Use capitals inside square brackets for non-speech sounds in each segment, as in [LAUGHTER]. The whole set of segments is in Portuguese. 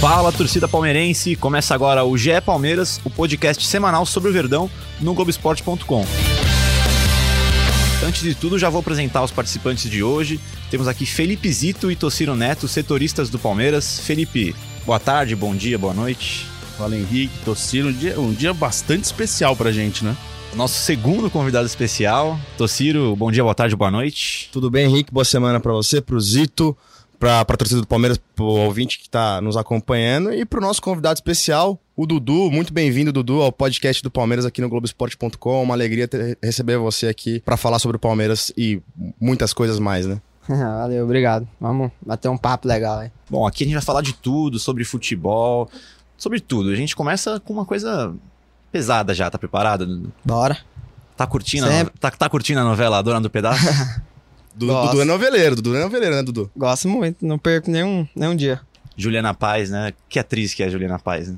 Fala, torcida palmeirense! Começa agora o GE Palmeiras, o podcast semanal sobre o Verdão no Globoesporte.com. Antes de tudo, já vou apresentar os participantes de hoje. Temos aqui Felipe Zito e Tociro Neto, setoristas do Palmeiras. Felipe, boa tarde, bom dia, boa noite. Fala Henrique, Tociro, um dia, um dia bastante especial pra gente, né? Nosso segundo convidado especial, Tociro, bom dia, boa tarde, boa noite. Tudo bem, Henrique? Boa semana pra você, pro Zito, pra, pra torcida do Palmeiras, pro ouvinte que tá nos acompanhando e pro nosso convidado especial, o Dudu. Muito bem-vindo, Dudu, ao podcast do Palmeiras aqui no Globoesporte.com. Uma alegria ter, receber você aqui pra falar sobre o Palmeiras e muitas coisas mais, né? [LAUGHS] Valeu, obrigado. Vamos bater um papo legal aí. Bom, aqui a gente vai falar de tudo, sobre futebol, sobre tudo. A gente começa com uma coisa pesada já, tá preparado? Dudu? Bora. Tá curtindo, a tá, tá curtindo a novela A Dona do Pedaço? [LAUGHS] Du- Gosto. Dudu é noveleiro, Dudu é noveleiro, né, Dudu? Gosto muito, não perco nenhum, nenhum dia. Juliana Paz, né? Que atriz que é a Juliana Paz, né?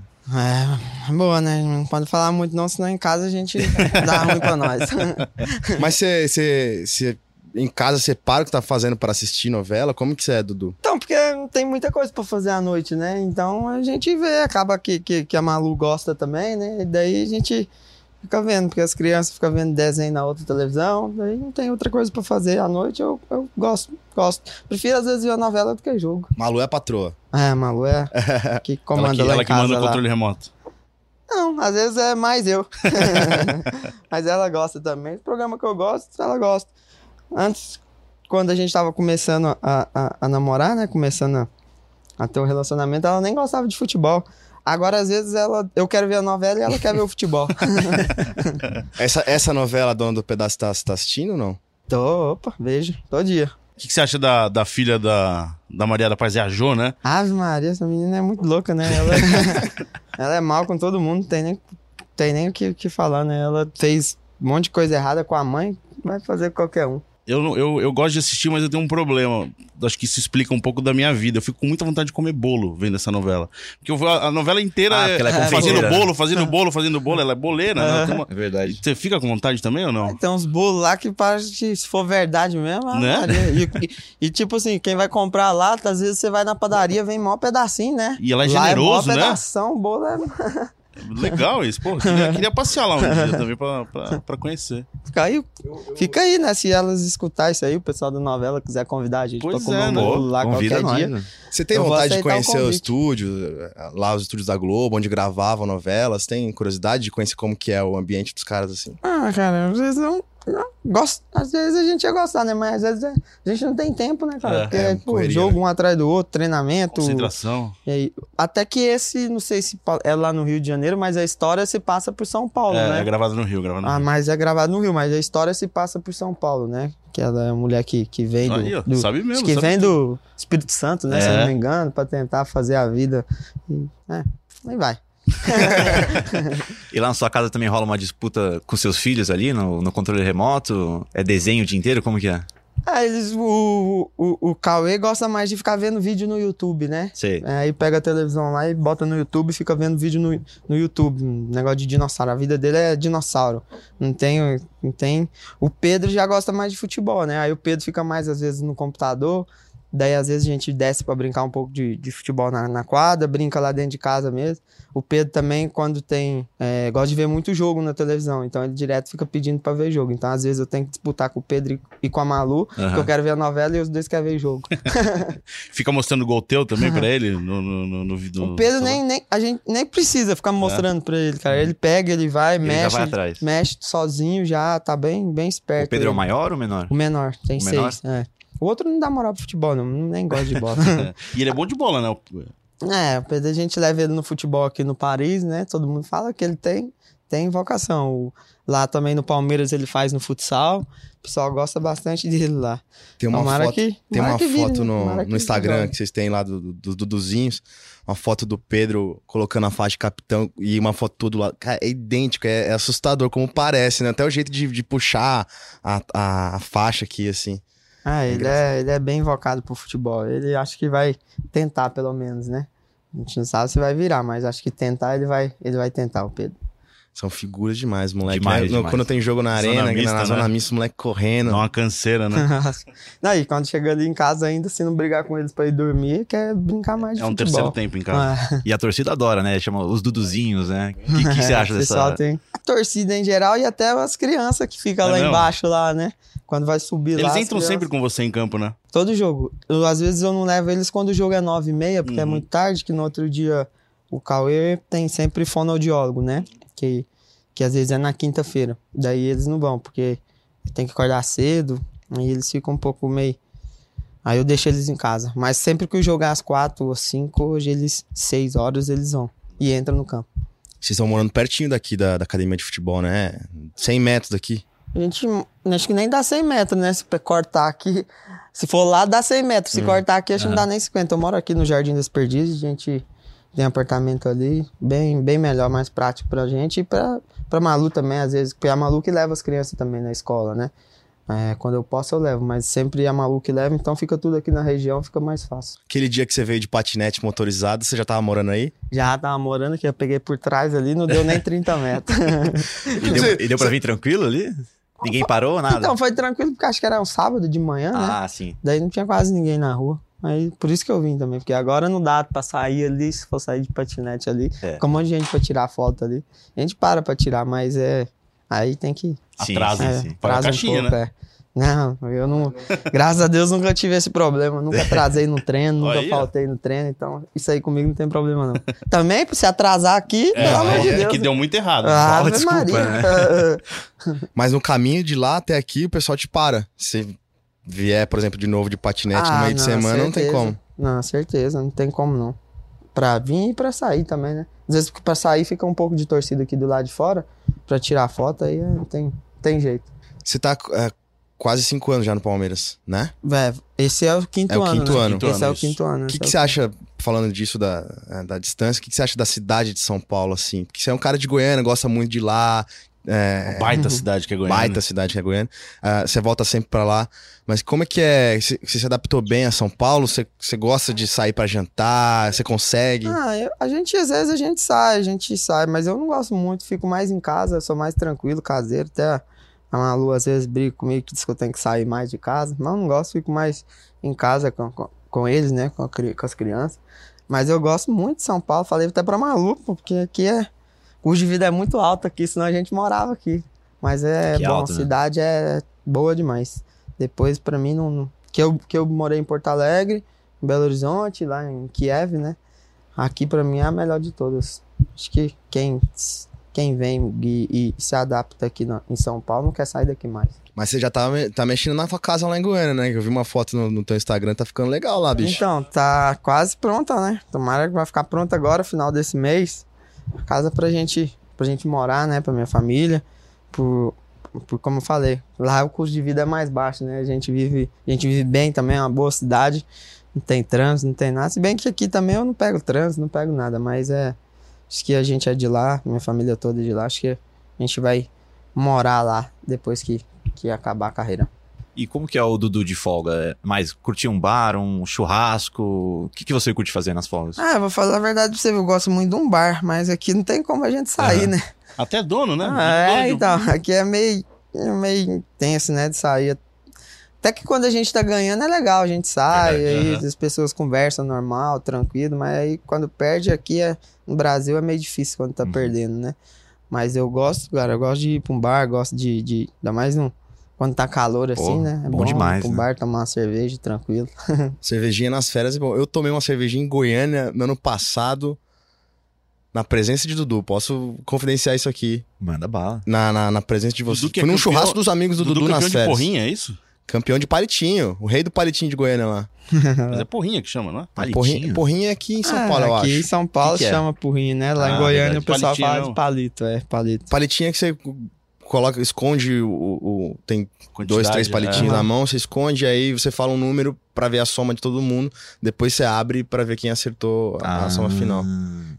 É, boa, né? Não pode falar muito não, senão em casa a gente [LAUGHS] dá ruim pra nós. [LAUGHS] Mas você, em casa, você para o que tá fazendo pra assistir novela? Como que você é, Dudu? Então, porque não tem muita coisa pra fazer à noite, né? Então a gente vê, acaba que, que, que a Malu gosta também, né? E daí a gente fica vendo, porque as crianças ficam vendo desenho na outra televisão, daí não tem outra coisa pra fazer à noite, eu, eu gosto, gosto. Prefiro às vezes ver a novela do que jogo. Malu é a patroa. É, Malu é [LAUGHS] que comanda ela que, lá ela em que manda o controle remoto. Não, às vezes é mais eu. [LAUGHS] [LAUGHS] Mas ela gosta também. O programa que eu gosto, ela gosta. Antes, quando a gente tava começando a, a, a namorar, né? Começando a, a ter um relacionamento, ela nem gostava de futebol. Agora, às vezes, ela, eu quero ver a novela e ela quer ver o futebol. [LAUGHS] Essa, essa novela, Dona do Pedaço, tá, tá assistindo ou não? Tô, opa, vejo, todo dia. O que, que você acha da, da filha da, da Maria da Paz, é a Jo, né? Ave Maria, essa menina é muito louca, né? Ela, [LAUGHS] ela é mal com todo mundo, tem nem, tem nem o que, o que falar, né? Ela fez um monte de coisa errada com a mãe, vai fazer com qualquer um. Eu, eu, eu gosto de assistir, mas eu tenho um problema. Acho que isso explica um pouco da minha vida. Eu fico com muita vontade de comer bolo vendo essa novela. Porque eu vou- a, a novela inteira Ah, é, é fazendo né? bolo, fazendo bolo, fazendo bolo. Ela é boleira, né? Uma- É verdade. Você fica com vontade também ou não? Tem uns bolos lá que parece que se for verdade mesmo, Né? E, e- e, tipo assim, quem vai comprar lá, às vezes você vai na padaria, vem mó pedacinho, né? E ela é lá generoso, é né? mó pedação, o bolo é... [LAUGHS] Legal isso, pô. Queria, queria passear lá um dia também pra, pra, pra conhecer. Fica aí, fica aí, né? Se elas escutar isso aí, o pessoal da novela quiser convidar a gente Pois pra comer é, um né? bolo lá Convida qualquer nós, dia. né? Você tem vontade de o conhecer o, convite. estúdio, lá os estúdios da Globo, onde gravavam novelas? Tem curiosidade de conhecer como que é o ambiente dos caras assim? Ah, cara, às vezes eu não gosto. Às vezes a gente ia gostar, né? Mas às vezes a gente não tem tempo, né, cara? É, Porque, é, pô, jogo um atrás do outro, treinamento. Concentração. Aí, até que esse, não sei se é lá no Rio de Janeiro, mas a história se passa por São Paulo, É, né? é gravado no Rio, gravado no Ah, Rio. mas é gravado no Rio, mas a história se passa por São Paulo, né? Que ela é uma mulher que, que vem do, Aí, ó, do- sabe mesmo, que sabe vem tudo. do Espírito Santo, né? Se É. eu não me engano, pra tentar fazer a vida. E, é, aí vai. [LAUGHS] E lá na sua casa também rola uma disputa com seus filhos ali no, no controle remoto? É desenho o dia inteiro? Como que é? Ah, eles, o, o, o Cauê gosta mais de ficar vendo vídeo no YouTube, né? Sei. É, Aí pega a televisão lá e bota no YouTube e fica vendo vídeo no, no YouTube. Um negócio de dinossauro. A vida dele é dinossauro. Não tem, não tem. O Pedro já gosta mais de futebol, né? Aí o Pedro fica mais, às vezes, no computador. Daí, às vezes, a gente desce pra brincar um pouco de, de futebol na, na quadra, brinca lá dentro de casa mesmo. O Pedro também, quando tem. é, gosta de ver muito jogo na televisão. Então ele direto fica pedindo pra ver jogo. Então, às vezes, eu tenho que disputar com o Pedro e, com a Malu, porque Aham. eu quero ver a novela e os dois querem ver jogo. [LAUGHS] Fica mostrando o gol teu também pra ele no, no, no, no, no O Pedro nem, nem. A gente nem precisa ficar mostrando pra ele, cara. Ele pega, ele vai, Ele já mexe. vai atrás. Mexe sozinho já, tá bem, bem esperto. O Pedro é o ele. maior ou o menor? O menor, tem O menor? seis. É. O outro não dá moral pro futebol, não. Nem gosta de bola. [LAUGHS] E ele é bom de bola, né? é, o Pedro a gente leva ele no futebol aqui no Paris, né? Todo mundo fala que ele tem. tem vocação. Lá também no Palmeiras ele faz no futsal. O pessoal gosta bastante dele lá. Tem uma Tomara foto, que- tem uma vire, foto no, no Instagram que vocês têm lá do- do- dos Duduzinhos. Uma foto do Pedro colocando a faixa de capitão e uma foto do lado. Cara, é idêntico, é, é assustador como parece, né? Até o jeito de, de puxar a, a, a faixa aqui, assim. Ah, ele é, ele é bem invocado pro futebol. Ele acho que vai tentar, pelo menos, né? A gente não sabe se vai virar, mas acho que tentar ele vai, ele vai tentar, o Pedro. São figuras demais, moleque. Demais, né? demais. Quando tem jogo na Zona arena, mista, na zona né? mista, o moleque correndo. Dá uma canseira, né? não, e quando chega ali em casa ainda, se não brigar com eles pra ir dormir, quer brincar mais de É um futebol. terceiro tempo em casa. Ah, E a torcida adora, né? Chama os Duduzinhos, né? O que, que você acha o dessa. tem a torcida em geral e até as crianças que ficam É lá mesmo? embaixo lá, né? Quando vai subir lá. Eles entram crianças- sempre com você em campo, né? Todo jogo. Eu, às vezes eu não levo eles quando o jogo é nove e meia, porque é Uhum. muito tarde, que no outro dia o Cauê tem sempre fonoaudiólogo, né? Que, que às vezes é na quinta-feira. Daí eles não vão, porque tem que acordar cedo, aí eles ficam um pouco meio... Aí eu deixo eles em casa. Mas sempre que jogo é às quatro ou cinco, hoje eles, seis horas, eles vão. E entram no campo. Vocês estão morando pertinho daqui da, da academia de futebol, né? 100 metros daqui. A gente, acho que nem dá 100 metros, né? Se cortar aqui, se for lá, dá 100 metros. Se cortar aqui, acho que não dá nem 50. Eu moro aqui no Jardim das Perdizes, a gente tem apartamento ali, bem, bem melhor, mais prático pra gente e pra, pra Malu também, às vezes, porque a Malu que leva as crianças também na escola, né? É, quando eu posso, eu levo, mas sempre a Malu que leva, então fica tudo aqui na região, fica mais fácil. Aquele dia que você veio de patinete motorizado, você já tava morando aí? Já tava morando aqui, eu peguei por trás ali, não deu nem 30 metros. [LAUGHS] E deu, e deu pra vir tranquilo ali? Ninguém parou, nada? então, foi tranquilo, porque acho que era um sábado de manhã, né? ah, sim. Daí não tinha quase ninguém na rua. Aí por isso que eu vim também, porque agora não dá pra sair ali, se for sair de patinete ali. É. Fica um monte de gente pra tirar foto ali. A gente para pra tirar, mas é. Aí tem que. Sim, Atrasa, é, sim, atrasa caixinha, pouco, é. Não, eu não. Graças a Deus nunca tive esse problema. Nunca atrasei no treino, nunca Aí, faltei no treino. Então, isso aí comigo não tem problema, não. Também, pra se atrasar aqui, pelo amor de é, Deus. que deu muito errado. Ah, Fala desculpa, Maria. né? [LAUGHS] Mas no caminho de lá até aqui, o pessoal te para. Se vier, por exemplo, de novo de patinete no Ah, meio de não, semana, não tem certeza. como. Não, certeza, não tem como não. Pra vir e pra sair também, né? Às vezes pra sair fica um pouco de torcida aqui do lado de fora, pra tirar foto aí é, não tem, tem jeito. Você tá é, quase cinco anos já no Palmeiras, né? Vé, esse é o quinto É o ano. quinto né? ano. Quinto Esse é ano, o quinto ano. O que, é você acha, falando disso da, é, da distância, o que, que você acha da cidade de São Paulo, assim? Porque você é um cara de Goiânia, gosta muito de lá, é, Baita cidade que é Goiânia. baita cidade que é Goiânia. Ah, você volta sempre pra lá. Mas como é que é? Você, se adaptou bem a São Paulo? Você, você gosta de sair pra jantar? Você consegue? Ah, eu- a gente, às vezes, a gente sai, a gente sai, mas eu não gosto muito, fico mais em casa, sou mais tranquilo, caseiro, até a Malu às vezes briga comigo que diz que eu tenho que sair mais de casa, mas eu não gosto, fico mais em casa com, com, com eles, né, com, a com as crianças. Mas eu gosto muito de São Paulo, falei até pra Malu, porque aqui é, custo de vida é muito alto aqui, senão a gente morava aqui. Mas é bom, alto, a né? cidade é boa demais. Depois, pra mim, não, que, eu, que eu morei em Porto Alegre, em Belo Horizonte, lá em Kiev, né? Aqui pra mim é a melhor de todas. Acho que quem, quem vem e, e se adapta aqui na- em São Paulo não quer sair daqui mais. Mas você já tá, tá mexendo na tua casa lá em Goiânia, né? Eu vi uma foto no, no teu Instagram, tá ficando legal lá, bicho. Então, tá quase pronta, né? Tomara que vai ficar pronta agora, final desse mês. Casa pra gente, pra gente morar, né? Pra minha família. Por, por como eu falei, lá o custo de vida é mais baixo, né? A gente vive, a gente vive bem também, é uma boa cidade. Não tem trânsito, não tem nada. Se bem que aqui também eu não pego trânsito, não pego nada, mas é. Acho que a gente é de lá, minha família toda é de lá. Acho que a gente vai morar lá depois que, que acabar a carreira. E como que é o Dudu de folga? É Mais curtir um bar, um churrasco? O que, que você curte fazer nas folgas? Ah, vou falar a verdade pra você, eu gosto muito de um bar, mas aqui não tem como a gente sair, Aham. né? Até dono, né? Ah, é, Dono então, aqui é meio, meio intenso, né, de sair. Até que quando a gente tá ganhando é legal, a gente sai, Verdade, aí aham. as pessoas conversam normal, tranquilo, mas aí quando perde aqui é, no Brasil é meio difícil quando Uhum. tá perdendo, né? Mas eu gosto, cara, eu gosto de ir pra um bar, gosto de, de ainda mais no, quando tá calor assim, Pô, né? É bom demais, ir pra um né? bar, tomar uma cerveja, tranquilo. [LAUGHS] Cervejinha nas férias é bom. Eu tomei uma cervejinha em Goiânia no ano passado, na presença de Dudu. Posso confidenciar isso aqui. Manda bala. Na, na, na presença de vocês. Dudu que é Foi num campeão- churrasco dos amigos do Dudu Dudu, nas campeão de férias. porrinha, é isso? Campeão de palitinho. O rei do palitinho de Goiânia lá. Mas é porrinha que chama, não é? Palitinho? Porrinha, porrinha é aqui em São Ah, Paulo, eu aqui em acho. São Paulo Que que é? chama porrinho, né? Lá Ah, em Goiânia verdade. o pessoal Palitinho fala não. de palito, é, palito. Palitinho é que você coloca, esconde o. o- tem Quantidade, dois, três é. palitinhos na mão, você esconde, aí você fala um número pra ver a soma de todo mundo. Depois você abre pra ver quem acertou a, a soma final.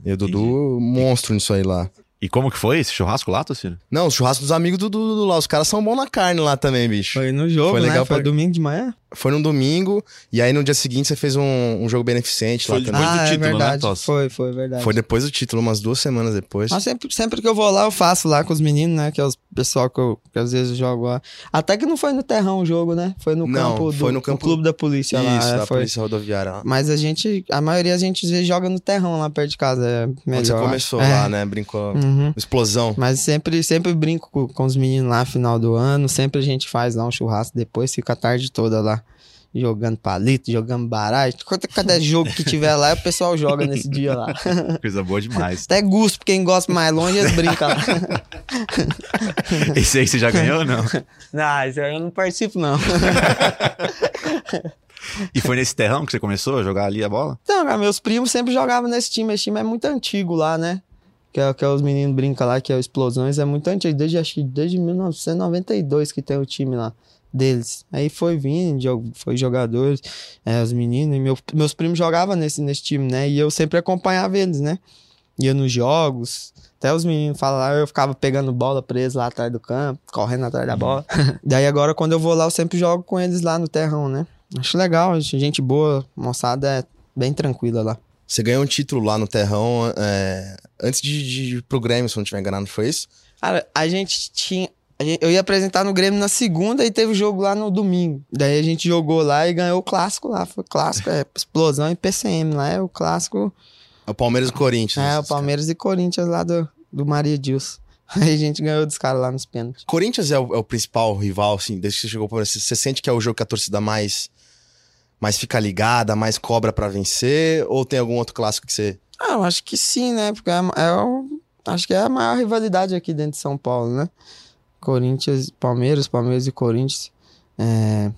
E o Dudu, monstro nisso aí lá. E como que foi esse churrasco lá, Tocino? Não, os churrascos dos amigos do Dudu lá. Os caras são bons na carne lá também, bicho. Foi no jogo, Foi né? legal Foi pra- domingo de manhã? Foi num domingo, e aí no dia seguinte você fez um, um jogo beneficente Foi lá também. Depois do ah, título, é né, verdade. Tosse? foi, foi verdade. Foi depois do título, umas duas semanas depois. Mas sempre, sempre que eu vou lá, eu faço lá com os meninos, né? Que é os pessoal que, eu, que às vezes eu jogo lá. Até que não foi no terrão o jogo, né? Foi no Não, campo do foi no campo- clube da polícia lá. Isso, é, da foi. polícia rodoviária lá. Mas a gente, a maioria a gente às vezes joga no terrão lá perto de casa. É melhor. Quando você começou acho. lá, É. né? Brincou. Uhum. Explosão. Mas sempre, sempre brinco com, com os meninos lá final do ano. Sempre a gente faz lá um churrasco depois, fica a tarde toda lá. Jogando palito, jogando baralho. Quanto- Cada jogo que tiver lá, o pessoal joga nesse dia lá. [LAUGHS] Coisa boa demais. Até gosto, quem gosta mais longe, eles brincam lá. [LAUGHS] Esse aí você já ganhou ou não? Não, isso aí eu não participo, não. E foi nesse terrão que você começou a jogar ali a bola? Então, cara, meus primos sempre jogavam nesse time. Esse time é muito antigo lá, né? Que é, que é os meninos brincam lá, que é o Explosões. É muito antigo, desde, acho que desde 1992 que tem o time lá deles. Aí foi vindo, foi jogadores, é, os meninos. E meu- meus primos jogavam nesse, nesse time, né? E eu sempre acompanhava eles, né? Ia nos jogos. Até os meninos falaram, eu ficava pegando bola preso lá atrás do campo, correndo atrás da bola. [LAUGHS] Daí agora, quando eu vou lá, eu sempre jogo com eles lá no terrão, né? Acho legal, gente boa, moçada é bem tranquila lá. Você ganhou um título lá no Terrão é, antes de, de ir pro Grêmio, se não estiver enganado, foi isso? Cara, a gente tinha. Eu ia apresentar no Grêmio na segunda e teve jogo lá no domingo. Daí a gente jogou lá e ganhou o clássico lá. Foi clássico, é [LAUGHS] explosão e PCM lá. É o clássico. É o Palmeiras e o Corinthians. É, o Palmeiras e Corinthians lá do, do Maria Dilson. [LAUGHS] Aí a gente ganhou dos caras lá nos pênaltis. Corinthians é o, é o principal rival, assim, desde que você chegou Palmeiras. Você- Você sente que é o jogo que a torcida mais, mais fica ligada, mais cobra pra vencer? Ou tem algum outro clássico que você. Ah, eu acho que sim, né? Porque é, é o- acho que é a maior rivalidade aqui dentro de São Paulo, né? Corinthians, Palmeiras, Palmeiras e Corinthians. É,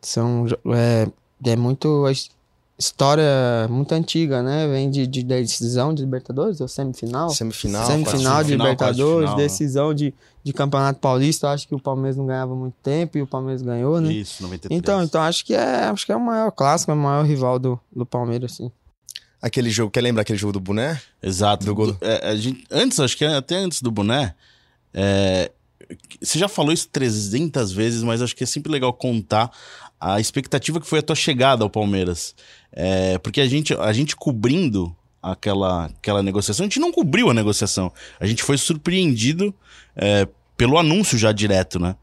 são. É, é muito. História muito antiga, né? Vem de, de decisão de Libertadores, ou semifinal? Semifinal? Semifinal de final, Libertadores, final, né? decisão de, de Campeonato Paulista. Eu acho que o Palmeiras não ganhava muito tempo e o Palmeiras ganhou, né? Isso, 93. Então, então acho que é, acho que é o maior clássico, é o maior rival do, do Palmeiras, assim. Aquele jogo, quer lembrar aquele jogo do boné? Exato. Do gol. É, a gente, antes, acho que até antes do boné, é, você já falou isso 300 vezes, mas acho que é sempre legal contar a expectativa que foi a tua chegada ao Palmeiras. É, porque a gente, a gente cobrindo aquela, aquela negociação, a gente não cobriu a negociação. A gente foi surpreendido é, pelo anúncio já direto, né?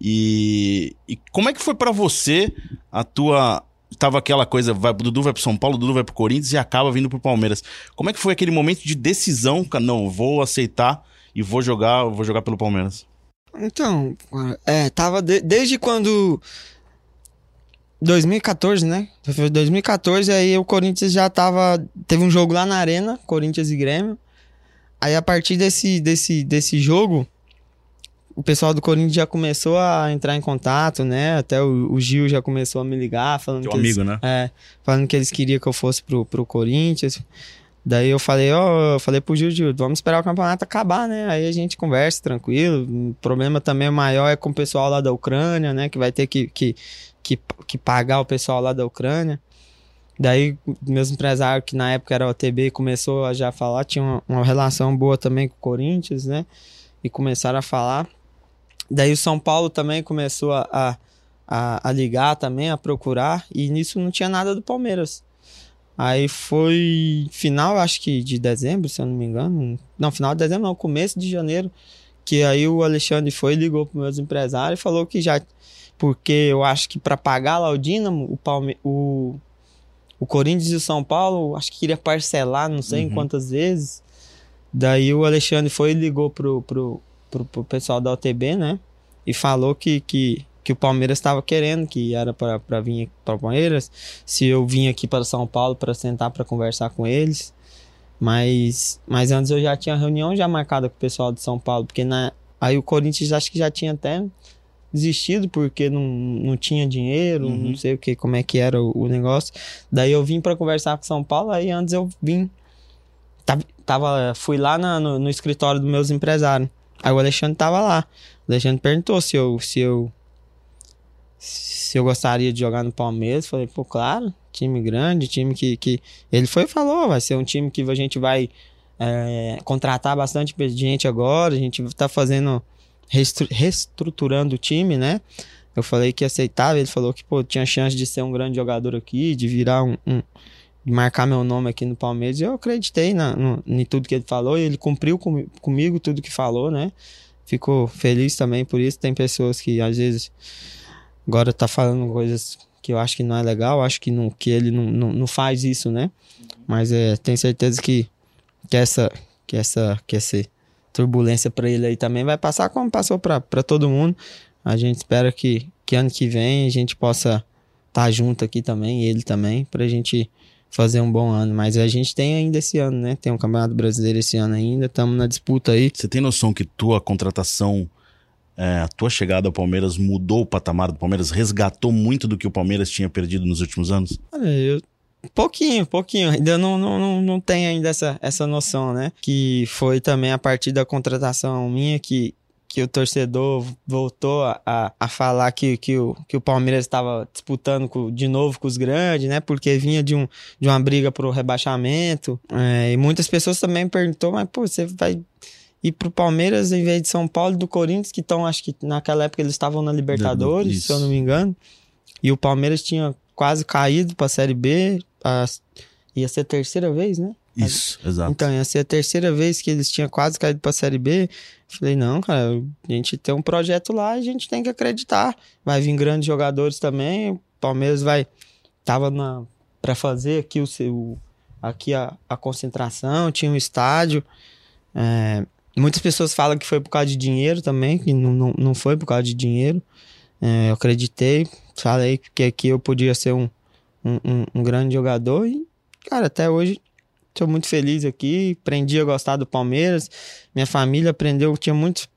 E, e como é que foi pra você a tua. Tava aquela coisa, vai, Dudu vai pro São Paulo, Dudu vai pro Corinthians e acaba vindo pro Palmeiras. Como é que foi aquele momento de decisão? Não, vou aceitar e vou jogar, vou jogar pelo Palmeiras. Então, é, tava de- desde quando 2014, né? Foi 2014, aí o Corinthians já tava. Teve um jogo lá na Arena, Corinthians e Grêmio. Aí a partir desse, desse, desse jogo, o pessoal do Corinthians já começou a entrar em contato, né? Até o, o Gil já começou a me ligar, falando Teu que eles- amigo, né? é, falando que eles queriam que eu fosse pro, pro Corinthians. Daí eu falei, ó, eu falei pro Gil, vamos esperar o campeonato acabar, né? Aí a gente conversa tranquilo. O problema também maior é com o pessoal lá da Ucrânia, né? Que vai ter que, que, que, que pagar o pessoal lá da Ucrânia. Daí, meus empresários, que na época era o OTB, começou a já falar, tinha uma, uma relação boa também com o Corinthians, né? E começaram a falar. Daí o São Paulo também começou a, a, a ligar também, a procurar, e nisso não tinha nada do Palmeiras. Aí foi final, acho que de dezembro, se eu não me engano. Não, final de dezembro, não, começo de janeiro. Que aí o Alexandre foi, ligou para meus empresários e falou que já. Porque eu acho que para pagar lá o Dínamo, o, Palme o, o Corinthians e o São Paulo, acho que queria parcelar, não sei em Uhum. quantas vezes. Daí o Alexandre foi e ligou pro, pro, pro, pro pessoal da OTB, né? E falou que, que, que o Palmeiras estava querendo, que era para vir para o Palmeiras. Se eu vim aqui para São Paulo para sentar para conversar com eles. Mas, mas antes eu já tinha reunião já marcada com o pessoal de São Paulo, porque na, aí o Corinthians acho que já tinha até desistido porque não, não tinha dinheiro, Uhum. não sei o que, como é que era o, o negócio. Daí eu vim pra conversar com São Paulo, aí antes eu vim. Tava, tava- fui lá na- no, no escritório dos meus empresários. Aí o Alexandre tava lá. O Alexandre perguntou se eu, se eu se eu gostaria de jogar no Palmeiras. Falei, pô, claro, time grande, time que, que... Ele foi e falou, vai ser um time que a gente vai é, contratar bastante gente agora, a gente tá fazendo, reestruturando o time, né? Eu falei que aceitava, ele falou que, pô, tinha chance de ser um grande jogador aqui, de virar um... um- de marcar meu nome aqui no Palmeiras, eu acreditei na, no, em tudo que ele falou, e ele cumpriu comi- comigo tudo que falou, né? Fico feliz também por isso. Tem pessoas que às vezes agora tá falando coisas que eu acho que não é legal, acho que, não, que ele não, não, não faz isso, né? Mas é, tenho certeza que, que essa que essa que essa turbulência para ele aí também vai passar como passou para todo mundo. A gente espera que, que ano que vem a gente possa estar junto aqui também, ele também, pra gente fazer um bom ano. Mas a gente tem ainda esse ano, né? Tem um Campeonato Brasileiro esse ano ainda, estamos na disputa aí. Você tem noção que tua contratação, é, a tua chegada ao Palmeiras mudou o patamar do Palmeiras, resgatou muito do que o Palmeiras tinha perdido nos últimos anos? Olha, eu. Pouquinho, pouquinho. Ainda não, não, não, não tenho ainda essa, essa noção, né? Que foi também a partir da contratação minha que, que o torcedor voltou a, a, a falar que, que, o, que o Palmeiras estava disputando com- de novo com os grandes, né? Porque vinha de, um, de uma briga pro rebaixamento. É, e muitas pessoas também perguntou, mas pô, você vai ir pro Palmeiras em vez de São Paulo e do Corinthians, que estão, acho que naquela época eles estavam na Libertadores, Isso. se eu não me engano. E o Palmeiras tinha quase caído pra Série B. a- ia ser a terceira vez, né? Isso, exato. Então, ia ser a terceira vez que eles tinham quase caído pra Série B. Falei, não, cara, a gente tem um projeto lá e a gente tem que acreditar. Vai vir grandes jogadores também. O Palmeiras vai. Tava na, pra fazer aqui o seu. Aqui a, a concentração, tinha um estádio. É, muitas pessoas falam que foi por causa de dinheiro também, que não, não, não foi por causa de dinheiro. É, eu acreditei, falei que aqui eu podia ser um, um, um- grande jogador e, cara, até hoje Estou muito feliz aqui. Aprendi a gostar do Palmeiras. Minha família aprendeu. Tinha muitos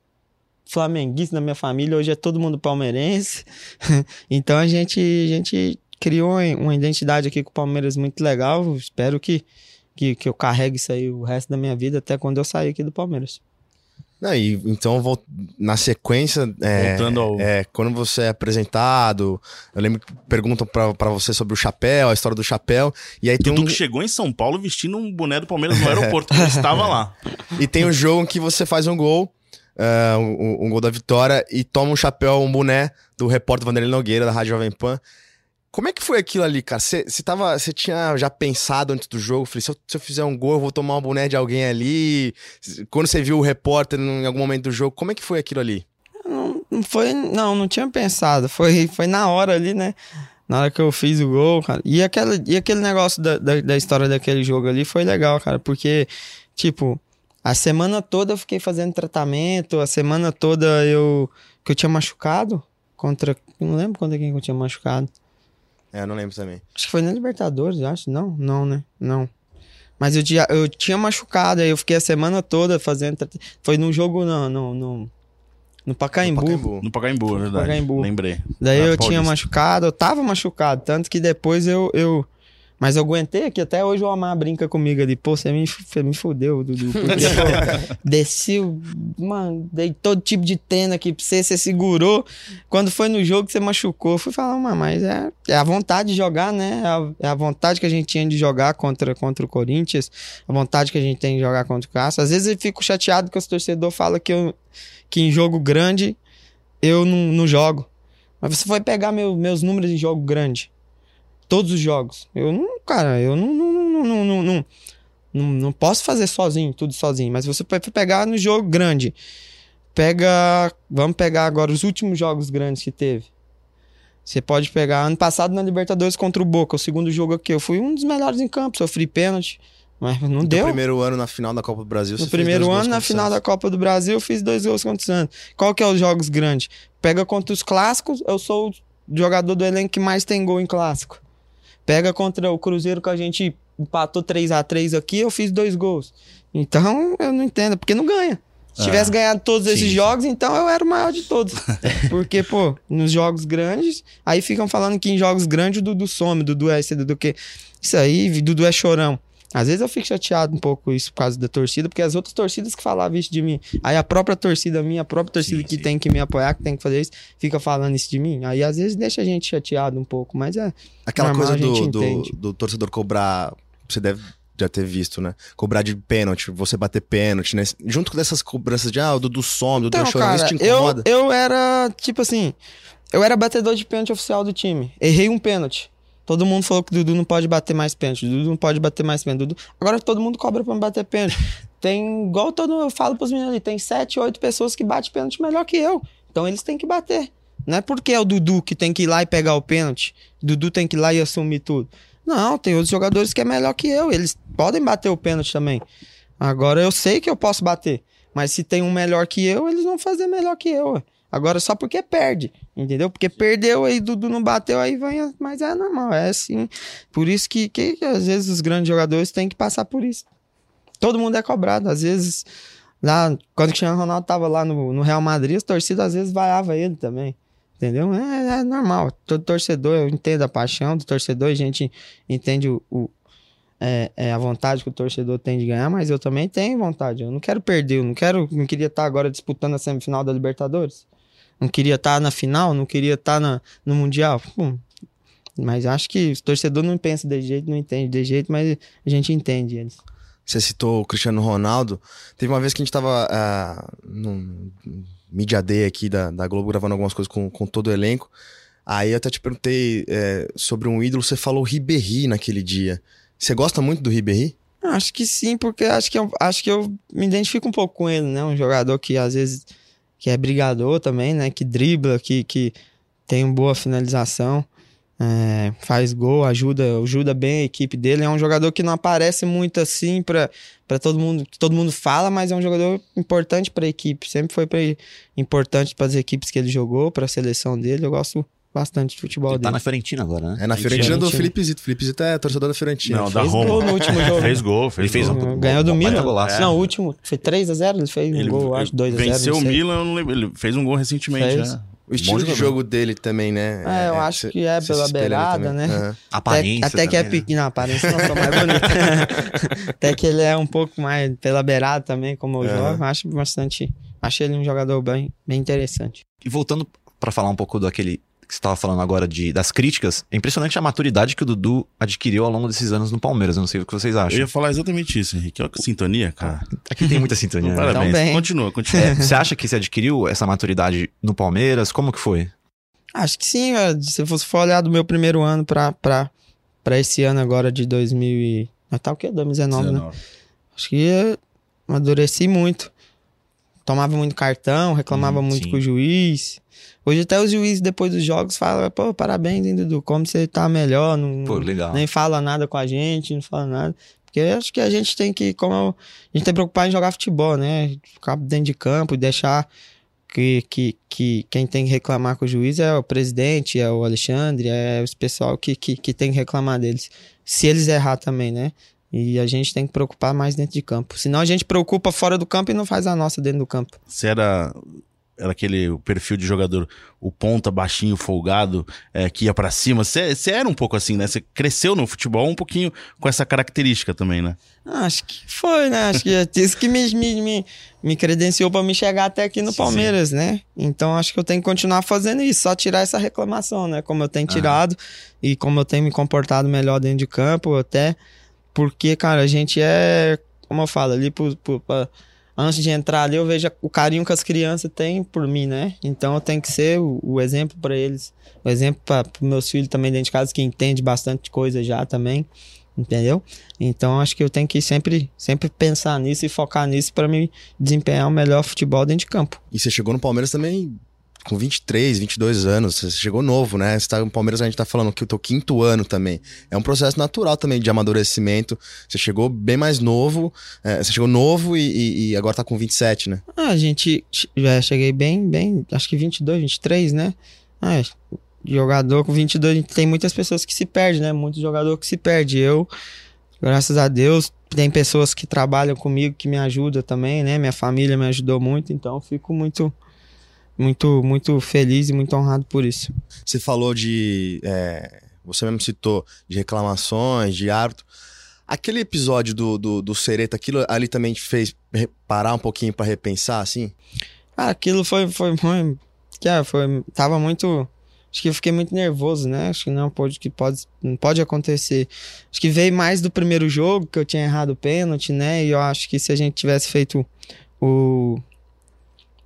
flamenguistas na minha família. Hoje é todo mundo palmeirense. [LAUGHS] então a gente, a gente criou uma identidade aqui com o Palmeiras muito legal. Espero que, que, que eu carregue isso aí o resto da minha vida até quando eu sair aqui do Palmeiras. Não, e então vou na sequência, é, Voltando ao- é, quando você é apresentado, eu lembro que perguntam pra, pra você sobre o chapéu, a história do chapéu, e aí tem Dudu um, que chegou em São Paulo vestindo um boné do Palmeiras no aeroporto, ele [LAUGHS] estava lá. e tem um jogo em que você faz um gol, é, um, um gol da vitória, e toma um chapéu, um boné do repórter Vanderlei Nogueira, da Rádio Jovem Pan. Como é que foi aquilo ali, cara? Você tava, você tinha já pensado antes do jogo? Falei, se eu, se eu fizer um gol, eu vou tomar um boné de alguém ali. Quando você viu o repórter em algum momento do jogo, como é que foi aquilo ali? Não, não foi, não, não tinha pensado. Foi, foi na hora ali, né? Na hora que eu fiz o gol, cara. E, aquela, e aquele negócio da, da, da história daquele jogo ali foi legal, cara. Porque, tipo, a semana toda eu fiquei fazendo tratamento. A semana toda eu. Que eu tinha machucado contra. Não lembro contra quem que eu tinha machucado. É, eu não lembro também. Acho que foi na Libertadores, eu acho. Não, não, né? Não. Mas eu tinha, eu tinha machucado, aí eu fiquei a semana toda fazendo. Foi no jogo no, no, no, no Pacaembu. Pacaembu. No Pacaembu, é verdade. Pacaembu. Lembrei. Daí Ah, eu Paulista. tinha machucado, eu tava machucado, tanto que depois eu. eu... Mas eu aguentei aqui, até hoje o Omar brinca comigo ali. Pô, você me, você me fudeu, Dudu. Porque, pô, [LAUGHS] desci, mano, dei todo tipo de tênis aqui pra você, você segurou. Quando foi no jogo que você machucou, eu fui falar, mano, mas é, é a vontade de jogar, né? É a, é a vontade que a gente tinha de jogar contra, contra o Corinthians, a vontade que a gente tem de jogar contra o Cássio. Às vezes eu fico chateado que os torcedores falam que, eu, que em jogo grande eu não, não jogo. Mas você vai pegar meu- meus números de jogo grande todos os jogos. Eu não, cara, eu não, não, não, não, não, não, não posso fazer sozinho, tudo sozinho. Mas você pode pegar no jogo grande. Pega. Vamos pegar agora os últimos jogos grandes que teve. Você pode pegar ano passado na Libertadores contra o Boca, o segundo jogo aqui. Eu fui um dos melhores em campo, sofri pênalti. Mas não deu. No primeiro ano na final da Copa do Brasil. No primeiro ano na final da Copa do Brasil eu fiz dois gols contra o Santos. Qual que é os jogos grandes? Pega contra os clássicos. Eu sou o jogador do elenco que mais tem gol em clássico. Pega contra o Cruzeiro que a gente empatou 3 a 3 aqui, eu fiz dois gols. Então, eu não entendo, porque não ganha. Se tivesse ganhado todos Sim, esses jogos, então eu era o maior de todos. [LAUGHS] Porque, pô, nos jogos grandes, aí ficam falando que em jogos grandes o Dudu some, o Dudu é esse, Dudu que. Isso aí, Dudu é chorão. Às vezes eu fico chateado um pouco isso por causa da torcida, porque as outras torcidas que falavam isso de mim, aí a própria torcida minha, a própria torcida Sim, que sim. tem que me apoiar, que tem que fazer isso, fica falando isso de mim. Aí às vezes deixa a gente chateado um pouco, mas é. Aquela Normal, coisa do, do, do torcedor cobrar. Você deve já ter visto, né? Cobrar de pênalti, você bater pênalti, né? Junto com dessas cobranças de, ah, o Dudu some, o Dudu Então, chorando, isso te eu, incomoda. eu era, tipo assim, eu era batedor de pênalti oficial do time. Errei um pênalti. Todo mundo falou que o Dudu não pode bater mais pênalti. Dudu não pode bater mais pênalti. Dudu... Agora todo mundo cobra pra me bater pênalti. Tem, igual todo eu falo pros meninos ali, tem sete, oito pessoas que batem pênalti melhor que eu. Então eles têm que bater. Não é porque é o Dudu que tem que ir lá e pegar o pênalti. Dudu tem que ir lá e assumir tudo. Não, tem outros jogadores que é melhor que eu. Eles podem bater o pênalti também. Agora eu sei que eu posso bater. Mas se tem um melhor que eu, eles vão fazer melhor que eu. Agora só porque perde, entendeu? Porque perdeu aí, Dudu não bateu, aí vai. Mas é normal, é assim. Por isso que, que, que às vezes os grandes jogadores têm que passar por isso. Todo mundo é cobrado. Às vezes, lá, quando o Cristiano Ronaldo tava lá no, no Real Madrid, as torcidas às vezes vaiava ele também. Entendeu? É, é normal. Todo torcedor, eu entendo a paixão do torcedor, a gente entende o, o- é, é a vontade que o torcedor tem de ganhar, mas eu também tenho vontade. Eu não quero perder, eu não quero, não queria estar agora disputando a semifinal da Libertadores. Não queria estar na final, não queria estar na, no Mundial. Mas acho que o torcedor não pensa de jeito, não entende de jeito, mas a gente entende eles. Você citou o Cristiano Ronaldo. Teve uma vez que a gente tava ah, num Media Day aqui da, da Globo gravando algumas coisas com, com todo o elenco. Aí eu até te perguntei é, sobre um ídolo, você falou Ribéry naquele dia. Você gosta muito do Ribéry? Acho que sim, porque acho que, eu, acho que eu me identifico um pouco com ele, né? Um jogador que às vezes que é brigador também, né? Que dribla, que, que tem boa finalização, é, faz gol, ajuda, ajuda bem a equipe dele. É um jogador que não aparece muito assim para todo mundo, que todo mundo fala, mas é um jogador importante para a equipe. Sempre foi pra, importante para as equipes que ele jogou, para a seleção dele. Eu gosto bastante de futebol Ele tá dele. na Fiorentina agora, né? É na Fiorentina do. Felipe Zito. Felipe Zito é torcedor da Fiorentina. Não, da Fez Roma. gol no último [LAUGHS] jogo. Fez gol, fez Ele fez gol. um- Ganhou do Milan. golaço. Não, o último foi 3x0, ele fez um Ele gol, acho, 2x0. venceu não o sei. Milan, eu não lembro. Ele fez um gol recentemente, Fez. né? O estilo Bom de jogo dele também, né? É, eu acho cê- que é pela beirada, né? Aham. Aparência Até, até que é né? pequeno, a aparência não sou mais bonita. [LAUGHS] até que ele é um pouco mais pela beirada também, como eu jogo. Acho bastante. Acho ele um jogador bem, bem interessante. E voltando pra falar um pouco daquele que você estava falando agora de, das críticas, é impressionante a maturidade que o Dudu adquiriu ao longo desses anos no Palmeiras. Eu não sei o que vocês Eu acham. ia falar exatamente isso, Henrique. Olha que sintonia, cara. Aqui tem muita sintonia. né? [LAUGHS] Parabéns. bem. Continua, continua. É, você acha que você adquiriu essa maturidade no Palmeiras? Como que foi? Acho que sim, velho. se você for olhar do meu primeiro ano pra esse ano agora de 2000 e... Mas tá o quê? 2019, né? 19. Acho que eu amadureci muito. Tomava muito cartão, reclamava Hum, muito sim. com o juiz. Hoje até os juízes, depois dos jogos, falam, pô, parabéns, hein, Dudu, como você tá melhor, não, Pô, nem fala nada com a gente, não fala nada. Porque acho que a gente tem que, como eu- a gente tem que preocupar em jogar futebol, né? Ficar dentro de campo e deixar que, que, que quem tem que reclamar com o juiz é o presidente, é o Alexandre, é os pessoal que, que, que tem que reclamar deles. Se eles errar também, né? E a gente tem que preocupar mais dentro de campo. Senão a gente preocupa fora do campo e não faz a nossa dentro do campo. Você era, era aquele perfil de jogador, o ponta, baixinho, folgado, é, que ia pra cima. Você você era um pouco assim, né? Você cresceu no futebol um pouquinho com essa característica também, né? Ah, Acho que foi, né? Acho que é isso que me, me, me, me credenciou pra me chegar até aqui no Sim, Palmeiras, né? Então acho que eu tenho que continuar fazendo isso, só tirar essa reclamação, né? Como eu tenho tirado e como eu tenho me comportado melhor dentro de campo, até porque, cara, a gente é, como eu falo, ali pra- antes de entrar ali, eu vejo o carinho que as crianças têm por mim, né? Então eu tenho que ser o, o exemplo pra eles, o exemplo para meus filhos também dentro de casa que entende bastante coisa já também. Entendeu? Então acho que eu tenho que sempre, sempre pensar nisso e focar nisso para me desempenhar o melhor futebol dentro de campo. E você chegou no Palmeiras também com 23, 22 anos. Você chegou novo, né? Você tá no Palmeiras, a gente tá falando que o teu quinto ano também. É um processo natural também de amadurecimento. Você chegou bem mais novo. é, você chegou novo e, e- agora tá com 27, né? Ah, gente já cheguei bem, bem, acho que 22, 23, né? Ah, jogador com 22, a gente tem muitas pessoas que se perdem, né? Muitos jogadores que se perdem. Eu, graças a Deus, tem pessoas que trabalham comigo que me ajudam também, né? Minha família me ajudou muito, então fico muito, muito, muito feliz e muito honrado por isso. Você falou de. é, você mesmo citou de reclamações, de árbitro. Aquele episódio do, do, do Sereta, aquilo ali também te fez parar um pouquinho pra repensar, assim? Ah, aquilo foi, foi, foi, ah, foi, tava muito, acho que eu fiquei muito nervoso, né? Acho que não pode, que pode, não pode acontecer. Acho que veio mais do primeiro jogo, que eu tinha errado o pênalti, né? E eu acho que se a gente tivesse feito o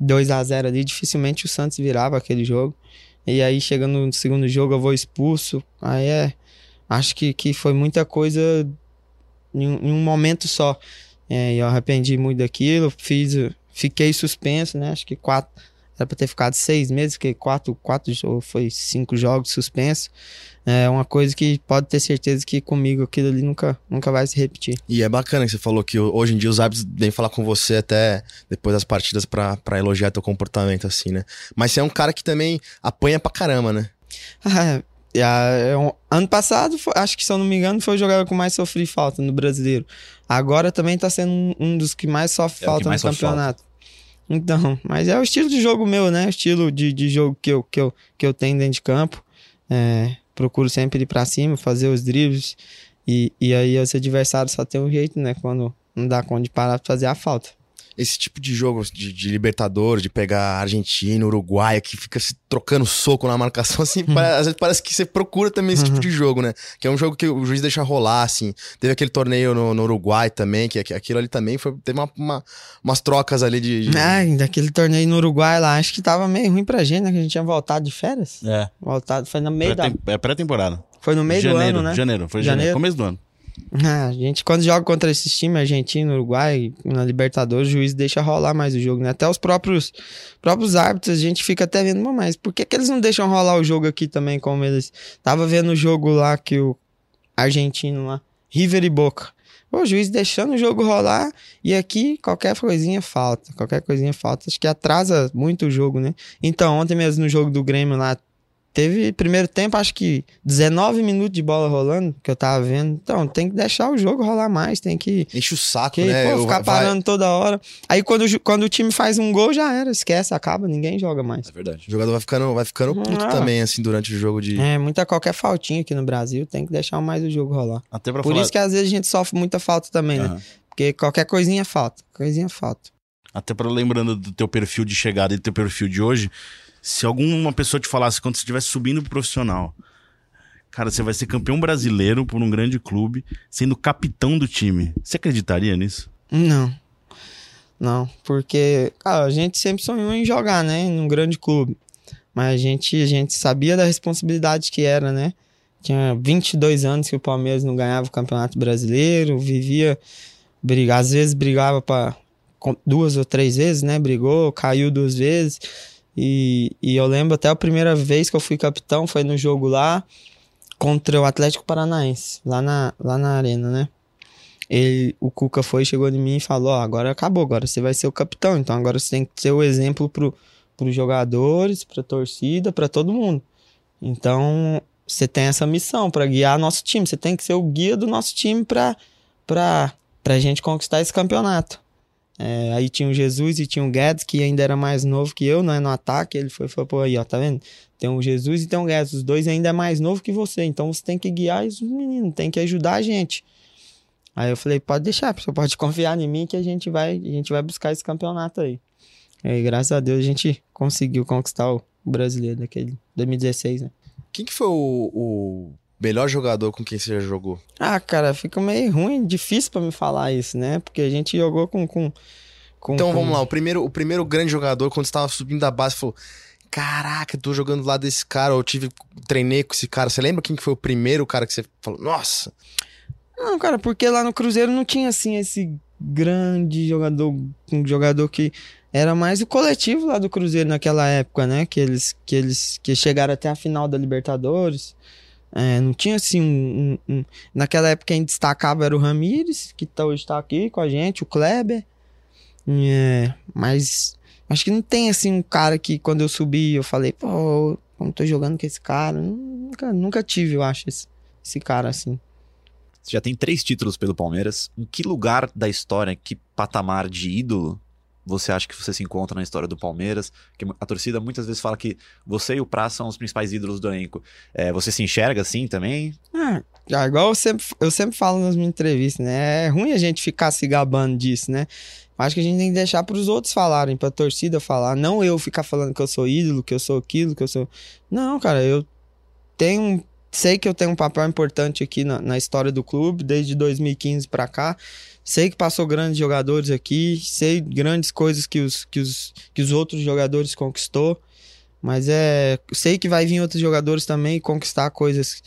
2 a 0 ali, dificilmente o Santos virava aquele jogo. E aí, chegando no segundo jogo, eu vou expulso. Aí é, acho que, que foi muita coisa em um, em um momento só. É, eu arrependi muito daquilo, fiz, fiquei suspenso, né? Acho que quatro, era pra ter ficado seis meses, fiquei quatro, quatro foi cinco jogos suspenso. É uma coisa que pode ter certeza que comigo aquilo ali nunca, nunca vai se repetir. E é bacana que você falou que hoje em dia os árbitros vêm falar com você até depois das partidas pra, pra elogiar teu comportamento, assim, né? Mas você é um cara que também apanha pra caramba, né? [LAUGHS] Ah, a- é um- ano passado, foi- acho que se eu não me engano, foi o jogador que mais sofri falta no brasileiro. Agora também tá sendo um, um dos que mais sofre É falta mais no sofre campeonato. Então, mas é o estilo de jogo meu, né? O estilo de, de jogo que eu, que, eu, que eu tenho dentro de campo. É, procuro sempre ir pra cima, fazer os dribles. E, e aí esse adversário só tem um jeito, né? Quando não dá conta de parar pra fazer a falta. Esse tipo de jogo de, de Libertadores, de pegar Argentina, Uruguai, que fica se trocando soco na marcação, [LAUGHS] assim, pare- às vezes parece que você procura também esse tipo de jogo, né? Que é um jogo que o juiz deixa rolar, assim. Teve aquele torneio no, no Uruguai também, que, aquilo ali também foi. Teve uma, uma- umas trocas ali de. de- Ai, daquele torneio no Uruguai lá, acho que tava meio ruim pra gente, né? Que a gente tinha voltado de férias. É. Voltado, foi no meio da. Pré-tem- É pré-temporada. Foi no meio janeiro, do ano, né? Janeiro, foi janeiro. Janeiro? Começo do ano. Ah, [LAUGHS] a gente, quando joga contra esses times, Argentina, Uruguai, na Libertadores, o juiz deixa rolar mais o jogo, né? Até os próprios, próprios árbitros, a gente fica até vendo, "Mas, por que, que eles não deixam rolar o jogo aqui também, como eles. Tava vendo o jogo lá que o argentino lá, River e Boca. O juiz deixando o jogo rolar e aqui qualquer coisinha falta. Qualquer coisinha falta. Acho que atrasa muito o jogo, né? Então, ontem mesmo no jogo do Grêmio lá, teve primeiro tempo, acho que 19 minutos de bola rolando, que eu tava vendo. Então, tem que deixar o jogo rolar mais, tem que. Enche o saco, que né? pô, Eu- ficar vai- parando toda hora. Aí quando, quando o time faz um gol, já era, esquece, acaba, ninguém joga mais. É verdade. O jogador vai ficando, vai ficando puto Ah. também, assim, durante o jogo de. É, muita qualquer faltinha aqui no Brasil, tem que deixar mais o jogo rolar. Até pra Por falar, isso que às vezes a gente sofre muita falta também, né? Aham. Porque qualquer coisinha falta, coisinha falta. até para lembrando do teu perfil de chegada e do teu perfil de hoje, se alguma pessoa te falasse quando você estivesse subindo pro profissional, cara, você vai ser campeão brasileiro por um grande clube, sendo capitão do time. Você acreditaria nisso? Não. Não, porque, cara, a gente sempre sonhou em jogar, né? Num grande clube. Mas a gente, a gente sabia da responsabilidade que era, né? Tinha 22 anos que o Palmeiras não ganhava o Campeonato Brasileiro, vivia, brigar, às vezes brigava para duas ou três vezes, né? Brigou, caiu duas vezes. E, e eu lembro até a primeira vez que eu fui capitão foi no jogo lá contra o Atlético Paranaense, lá na, lá na arena, né? ele, o Cuca foi, chegou em mim e falou: Ó, agora acabou, agora você vai ser o capitão. Então agora você tem que ser o exemplo pro, pros jogadores, pra torcida, pra todo mundo. Então você tem essa missão pra guiar nosso time. Você tem que ser o guia do nosso time pra, pra, pra gente conquistar esse campeonato. É, aí tinha o Jesus e tinha o Guedes, que ainda era mais novo que eu, não é no ataque. Ele foi, foi pô, aí, ó, tá vendo? Tem o Jesus e tem o Guedes. Os dois ainda é mais novo que você. Então você tem que guiar os meninos, tem que ajudar a gente. Aí eu falei, pode deixar, você pode confiar em mim que a gente vai, a gente vai buscar esse campeonato aí. E graças a Deus a gente conseguiu conquistar o brasileiro daquele 2016, né? Quem que foi o, o melhor jogador com quem você já jogou? Ah, cara, fica meio ruim, difícil pra me falar isso, né? Porque a gente jogou com. com, com Então com- vamos lá, o primeiro, o primeiro grande jogador, quando você tava subindo da base, falou: Caraca, tô jogando lá desse cara, eu tive, treinei com esse cara. Você lembra quem que foi o primeiro cara que você falou, nossa? Não, cara, porque lá no Cruzeiro não tinha assim esse grande jogador, um jogador que era mais o coletivo lá do Cruzeiro naquela época, né? Que eles que eles que chegaram até a final da Libertadores. É, não tinha assim um, um- um- naquela época quem destacava era o Ramires, que tá, hoje tá aqui com a gente, o Kleber. É, mas acho que não tem assim um cara que quando eu subi eu falei, pô, como tô jogando com esse cara, nunca, nunca tive, eu acho esse, esse cara assim. Você já tem três títulos pelo Palmeiras. Em que lugar da história, que patamar de ídolo você acha que você se encontra na história do Palmeiras? Que a torcida muitas vezes fala que você e o Praça são os principais ídolos do elenco. É, você se enxerga assim também? Ah, igual eu sempre, eu sempre falo nas minhas entrevistas, né? É ruim a gente ficar se gabando disso, né? Acho que a gente tem que deixar para os outros falarem, para a torcida falar. Não eu ficar falando que eu sou ídolo, que eu sou aquilo, que eu sou. Não, cara, eu tenho. Sei que eu tenho um papel importante aqui na, na história do clube, desde 2015 para cá. Sei que passou grandes jogadores aqui, sei grandes coisas que os, que os, que os outros jogadores conquistou, mas é, sei que vai vir outros jogadores também conquistar coisas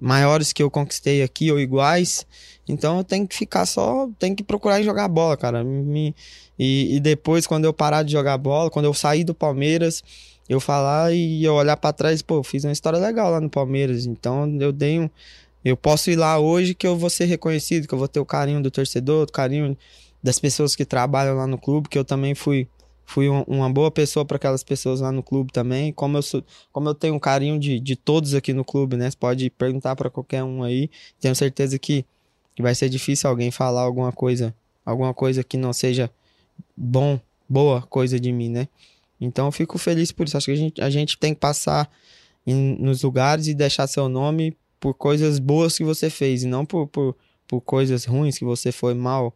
maiores que eu conquistei aqui ou iguais. Então eu tenho que ficar só, tenho que procurar jogar bola, cara. Me, e, e, depois, quando eu parar de jogar bola, quando eu sair do Palmeiras, eu falar e eu olhar para trás, pô, fiz uma história legal lá no Palmeiras. Então eu dei um, eu posso ir lá hoje que eu vou ser reconhecido, que eu vou ter o carinho do torcedor, o carinho das pessoas que trabalham lá no clube, que eu também fui fui uma boa pessoa para aquelas pessoas lá no clube também. Como eu sou, como eu tenho um carinho de, de todos aqui no clube, né? Você pode perguntar para qualquer um aí. Tenho certeza que, que vai ser difícil alguém falar alguma coisa, alguma coisa que não seja bom, boa coisa de mim, né? Então eu fico feliz por isso. Acho que a gente, a gente tem que passar em, nos lugares e deixar seu nome por coisas boas que você fez e não por, por, por coisas ruins que você foi mal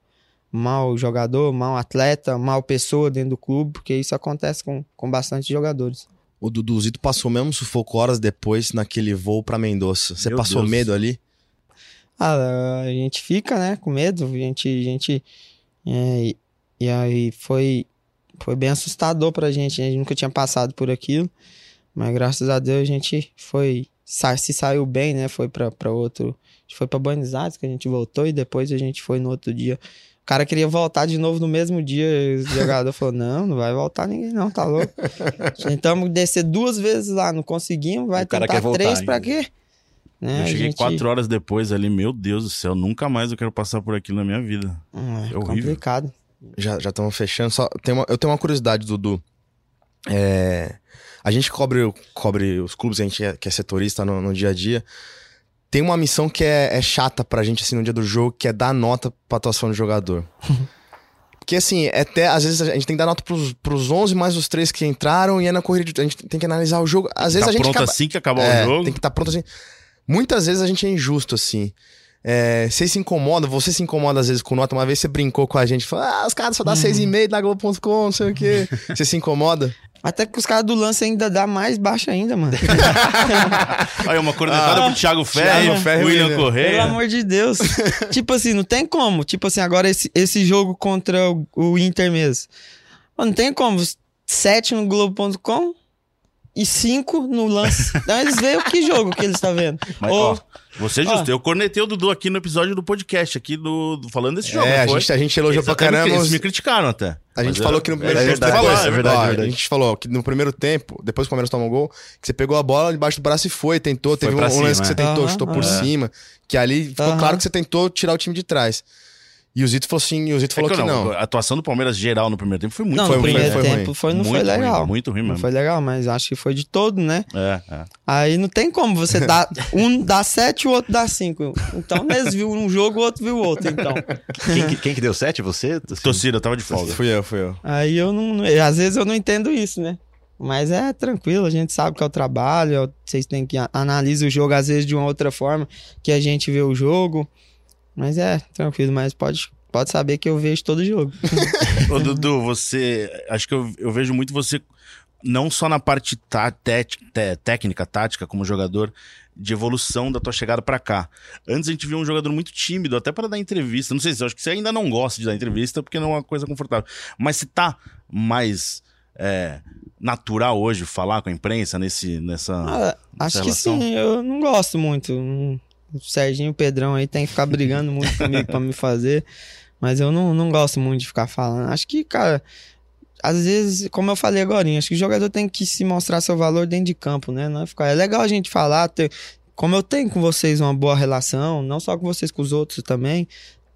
mal jogador, mal atleta, mal pessoa dentro do clube, porque isso acontece com, com bastante jogadores. O Duduzito passou mesmo sufoco horas depois naquele voo para Mendoza. Você Meu passou Deus. medo ali? Ah, a gente fica, né, com medo. A gente, a gente é, e aí foi foi bem assustador pra gente. A gente nunca tinha passado por aquilo, mas graças a Deus a gente foi se saiu bem, né? Foi para outro. Foi para Buenos Aires que a gente voltou e depois a gente foi no outro dia. O cara queria voltar de novo no mesmo dia. O jogador falou: Não, não vai voltar ninguém, não, tá louco. [LAUGHS] Tentamos descer duas vezes lá, não conseguimos, vai o tentar três para quê? Né? Eu cheguei gente... quatro horas depois ali, meu Deus do céu, nunca mais eu quero passar por aquilo na minha vida. Hum, é, é horrível. complicado. Já estamos fechando. Só, tem uma, eu tenho uma curiosidade, Dudu. É, a gente cobre, cobre os clubes, a gente é, que é setorista no, no dia a dia. Tem uma missão que é, é, chata pra gente, assim, no dia do jogo, que é dar nota pra atuação do jogador. [LAUGHS] Porque, assim, é até, às vezes a gente tem que dar nota pros, pros 11 mais os três que entraram e é na corrida. De, a gente tem que analisar o jogo. Às vezes tá a gente. pronto acaba, assim que acabar é, o jogo? Tem que estar tá pronto assim. Muitas vezes a gente é injusto, assim. É, você se incomoda, você se incomoda às vezes com nota. Uma vez você brincou com a gente, falou: ah, os caras só dá 6,5 uhum. na Globo.com, não sei o quê. [LAUGHS] você se incomoda? Até que os caras do lance ainda dá mais baixo ainda, mano. [LAUGHS] Olha, uma cornetada ah, pro Thiago Ferro, Ferro William Correia. Pelo amor de Deus. [LAUGHS] tipo assim, não tem como. Tipo assim, agora esse, esse jogo contra o, o Inter mesmo. Mano, não tem como. Sete no Globo.com e cinco no lance. [LAUGHS] Então eles veem o que jogo que eles estão tá vendo. Mas, Ou... ó, você justo, eu cornetei o Dudu aqui no episódio do podcast, aqui do, do falando desse jogo. É, a gente, a gente elogiou pra caramba. Eles me criticaram até. A gente falou que no primeiro é, tempo. É verdade, é, é. A gente falou que no primeiro tempo, depois que o Palmeiras tomou o gol, que você pegou a bola debaixo do braço e foi, tentou. Foi teve um, cima, lance que você tentou, chutou por cima. Que ali ficou claro que você tentou tirar o time de trás. E o Zito falou assim, o Zito falou é que, que não. A atuação do Palmeiras geral no primeiro tempo foi muito Não, foi, no primeiro foi, tempo foi, não muito foi legal. Ruim, muito ruim mesmo. Não foi legal, mas acho que foi de todo, né? É, é. Aí não tem como você [LAUGHS] dar um dá sete, o outro dá cinco. Então eles viu um jogo, o outro viu o outro, então. Quem, que, quem que deu sete? Você? Torcida, eu tava de folga. Fui eu, fui eu. Aí eu não, às vezes eu não entendo isso, né? Mas é tranquilo, a gente sabe que é o trabalho, vocês têm que analisar o jogo às vezes de uma outra forma que a gente vê o jogo. Mas é tranquilo, mas pode Pode saber que eu vejo todo jogo. [LAUGHS] Ô, Dudu, [LAUGHS] você. Acho que eu, eu vejo muito você, não só na parte tá, técnica, tática, como jogador, de evolução da tua chegada para cá. Antes a gente viu um jogador muito tímido, até para dar entrevista. Não sei se eu acho que você ainda não gosta de dar entrevista, porque não é uma coisa confortável. Mas se tá mais. É, natural hoje falar com a imprensa nesse, nessa. Ah, acho que sim, eu não gosto muito. O Serginho e o Pedrão aí tem que ficar brigando muito [LAUGHS] comigo para me fazer. Mas eu não, não gosto muito de ficar falando. Acho que, cara, às vezes, como eu falei agora, acho que o jogador tem que se mostrar seu valor dentro de campo, né? Não é, ficar... é legal a gente falar, ter... como eu tenho com vocês uma boa relação, não só com vocês, com os outros também.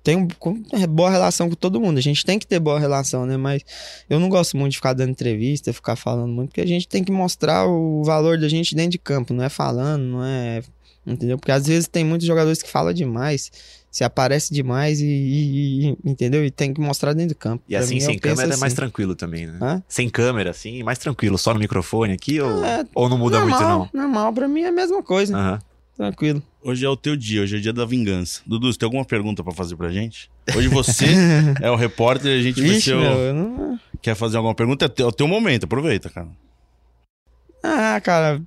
Tenho é, boa relação com todo mundo. A gente tem que ter boa relação, né? Mas eu não gosto muito de ficar dando entrevista, ficar falando muito, porque a gente tem que mostrar o valor da gente dentro de campo, não é falando, não é. Entendeu? Porque às vezes tem muitos jogadores que falam demais se aparece demais e, e- e- entendeu? E tem que mostrar dentro do campo. E Pra assim, mim, sem câmera é mais assim. tranquilo também, né? Hã? Sem câmera, assim, mais tranquilo, só no microfone aqui ou, É, ou não muda normal, muito, Normal, pra mim é a mesma coisa, não? Tranquilo. Hoje é o teu dia, hoje é o dia da vingança. Dudu, você tem alguma pergunta pra fazer pra gente? Hoje você [LAUGHS] é o repórter e a gente vai Vixe, ser o- não... Quer fazer alguma pergunta? É é o teu momento, aproveita, cara. Ah, cara,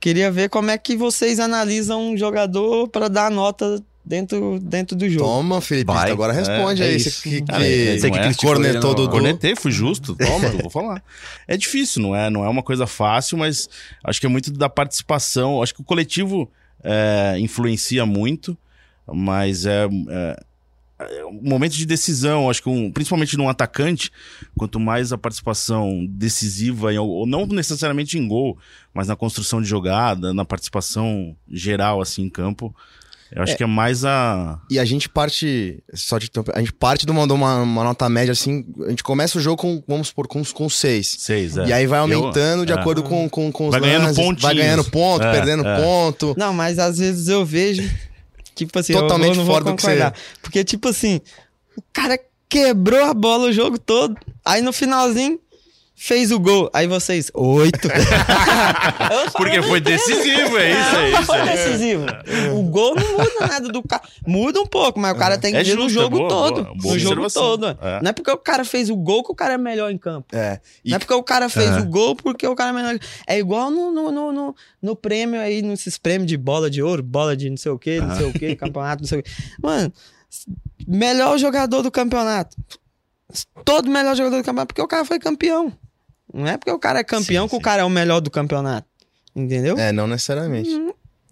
queria ver como é que vocês analisam um jogador pra dar nota dentro, dentro do jogo. Toma, Felipe, Vai. agora responde É, é aí. isso. Você que, que Cara, é- Você que é? ele cornetou do Dudu. Cornetei, fui justo. Toma, eu [LAUGHS] vou falar. É difícil, não é? Não é uma coisa fácil, mas acho que é muito da participação. Acho que o coletivo é, influencia muito, mas é, é, é um momento de decisão. Acho que um- principalmente num atacante, quanto mais a participação decisiva, em- ou não necessariamente em gol, mas na construção de jogada, na participação geral assim em campo. Eu acho que é mais a. E a gente parte. Só de, a gente parte de uma, de uma, uma nota média assim. A gente começa o jogo com, vamos supor, com, com seis. Seis, é. E aí vai Eu- aumentando de é. acordo com, com, com os Vai ganhando lances, Vai pontinhos. ganhando ponto, É, perdendo é. ponto. Não, mas às vezes eu vejo. Tipo assim, Totalmente eu, não vou fora do que você-. Porque, tipo assim, o cara quebrou a bola o jogo todo. Aí no finalzinho fez o gol. Aí vocês, oito. [LAUGHS] Porque foi decisivo, é isso, é isso. foi é. decisivo. O gol não muda nada do cara. Muda um pouco, mas o cara tem que É ver no justo, jogo é boa, todo. boa, boa no jogo todo. É. Não é porque o cara fez o gol que o cara é melhor em campo. É. E Não é porque o cara fez É. o gol porque o cara é melhor. É igual no, no, no, no, no prêmio aí, nesses prêmios de bola de ouro, bola de não sei o quê, não sei o quê, campeonato, não sei o quê. Mano, melhor jogador do campeonato. Todo melhor jogador do campeonato porque o cara foi campeão. Não é porque o cara é campeão Sim, que o sim. cara é o melhor do campeonato. Entendeu? É, não necessariamente.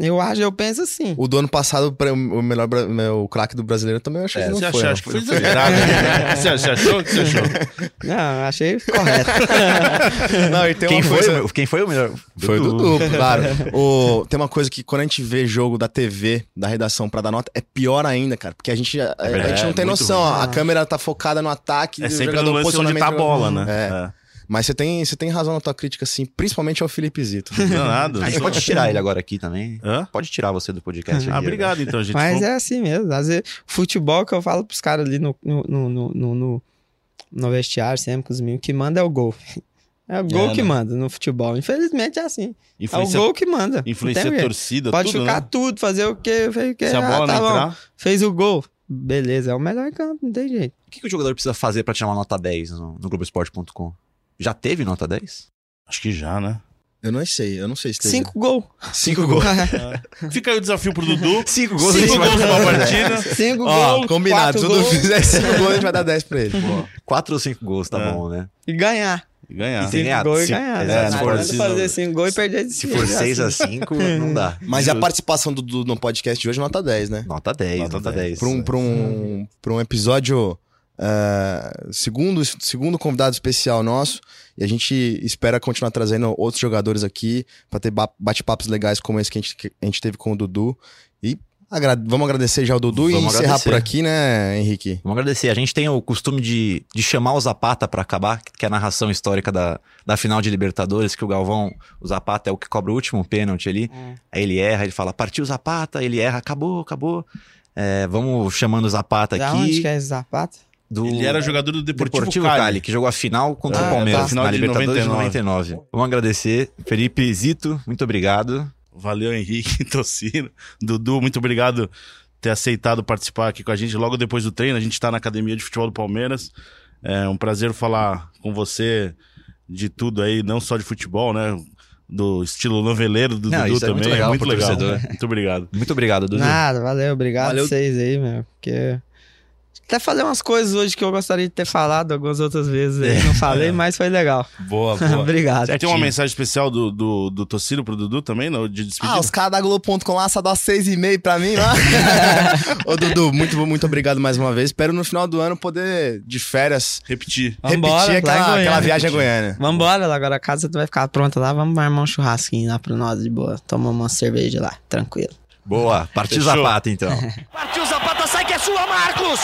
Eu acho, eu penso assim. O do ano passado, o melhor o craque do brasileiro também eu acho que não Você foi. achou, não acho que foi- exagerado. né? Você achou? O que você achou? [LAUGHS] Não, achei correto. [LAUGHS] Não, e tem Quem uma foi, coisa... o- quem foi o melhor? Foi o Dudu, claro. [LAUGHS] O, tem uma coisa que quando a gente vê jogo da TV, da redação pra dar nota, é pior ainda, cara. Porque a gente, a, a verdade, gente não tem é noção. ó, A câmera tá focada no ataque, É o sempre jogador no lance onde posicionamento tá a bola, né? É. Mas você tem, você tem razão na tua crítica, assim, principalmente ao Felipe Zito. É. Não, nada. A gente pode tirar ele agora aqui também. Hã? Pode tirar você do podcast. [LAUGHS] Ah, aqui, obrigado então, gente. Mas Foi- é assim mesmo. Às vezes, futebol que eu falo pros caras ali no, no, no, no, no, no- vestiário, sempre com os meninos, que manda é o gol. É o gol É, que né? manda no futebol. Infelizmente é assim. É o gol que manda. influencia a torcida, Pode tudo, ficar né? tudo, fazer o que, fez o que. Se a ah, bola tá não bom. entrar... Fez o gol. Beleza, é o melhor em campo, não tem jeito. O que, que o jogador precisa fazer pra tirar uma nota 10 no, no Globoesporte.com? Já teve nota 10? Acho que já, né? Eu não sei, eu não sei se teve. Cinco gols. Cinco gols. [LAUGHS] Fica aí o desafio pro Dudu. Cinco [LAUGHS] Cinco gols numa partida. [LAUGHS] Cinco Ó, gols. combinado. quatro Se o Dudu gols fizer cinco gols, a gente vai dar 10 pra ele. Quatro ou cinco gols, tá É. bom, né? E ganhar. E ganhar. E Cinco ganhar. gols e Se- ganhar. é, né? se Não for assim, fazer cinco gols e perder de Se for 6 a 5, não dá. Mas a participação do Dudu no podcast de hoje, nota 10, né? Nota 10, Nota nota, 10. 10. Pra um, pra um, pra um episódio. Eh, segundo, segundo convidado especial nosso. E a gente espera continuar trazendo outros jogadores aqui pra ter ba- bate-papos legais como esse que a gente, que a gente teve com o Dudu. E agra- vamos agradecer já o Dudu e Vamos encerrar agradecer. por aqui, né, Henrique? Vamos agradecer. A gente tem o costume de, de chamar o Zapata pra acabar, que é a narração histórica da, da final de Libertadores, que o Galvão, o Zapata é o que cobra o último pênalti ali. Aí ele erra, ele fala, partiu o Zapata, ele erra, acabou, acabou. É, vamos chamando o Zapata Da onde aqui. que é esse Zapata? Do Ele era jogador do Deportivo, Deportivo Cali. Cali. que jogou a final contra Ah, o Palmeiras, tá. Final na de Libertadores 99. de 99. Vamos agradecer. Felipe Zito, muito obrigado. Valeu, Henrique, [LAUGHS] Tocino. Dudu, muito obrigado por ter aceitado participar aqui com a gente logo depois do treino. A gente está na Academia de Futebol do Palmeiras. É um prazer falar com você de tudo aí, não só de futebol, né? Do estilo noveleiro do Não, Dudu isso é muito também. legal muito legal. Muito obrigado. Muito obrigado, Dudu. Nada, valeu, obrigado Valeu. vocês aí, meu. Porque. Até falei umas coisas hoje que eu gostaria de ter falado algumas outras vezes aí. Não falei, mas foi legal. Boa, [LAUGHS] boa. obrigado. Tem uma mensagem especial do, do, do pro Dudu também, no, de despedida? Ah, os caras da Globo.com lá só dá seis e meio pra mim lá. [LAUGHS] Ô, Dudu, muito, muito obrigado mais uma vez. Espero no final do ano poder, de férias, Repetir. Vambora, repetir aquela, Goiânia. aquela viagem a Goiânia. Vambora, agora a casa vai ficar pronta lá. Vamos armar um churrasquinho lá pro nós de boa. Tomar uma cerveja lá, tranquilo. Boa, partiu Fechou. Zapata então. [LAUGHS] Partiu Zapata, sai é sua, Marcos!